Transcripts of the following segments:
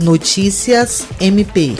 Notícias MP.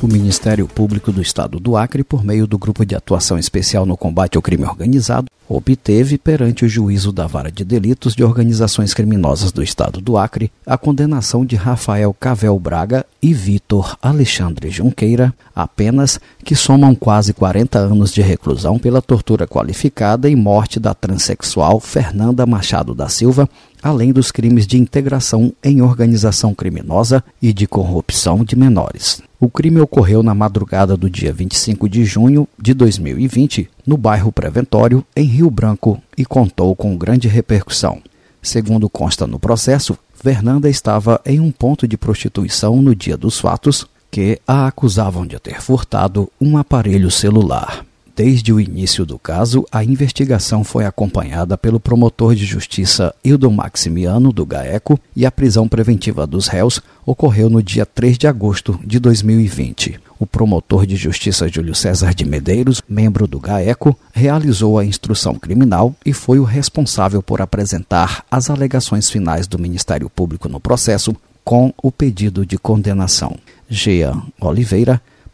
O Ministério Público do Estado do Acre, por meio do Grupo de Atuação Especial no Combate ao Crime Organizado, obteve perante o juízo da Vara de Delitos de Organizações Criminosas do Estado do Acre a condenação de Rafael Cavel Braga e Vitor Alexandre Junqueira, apenas que somam quase 40 anos de reclusão pela tortura qualificada e morte da transexual Fernanda Machado da Silva, além dos crimes de integração em organização criminosa e de corrupção de menores. O crime ocorreu na madrugada do dia 25 de junho de 2020, no bairro Preventório, em Rio Branco, e contou com grande repercussão. Segundo consta no processo, Fernanda estava em um ponto de prostituição no dia dos fatos, que a acusavam de ter furtado um aparelho celular. Desde o início do caso, a investigação foi acompanhada pelo promotor de justiça Hildo Maximiano, do GAECO, e a prisão preventiva dos réus ocorreu no dia 3 de agosto de 2020. O promotor de justiça Júlio César de Medeiros, membro do GAECO, realizou a instrução criminal e foi o responsável por apresentar as alegações finais do Ministério Público no processo com o pedido de condenação. Jean Oliveira,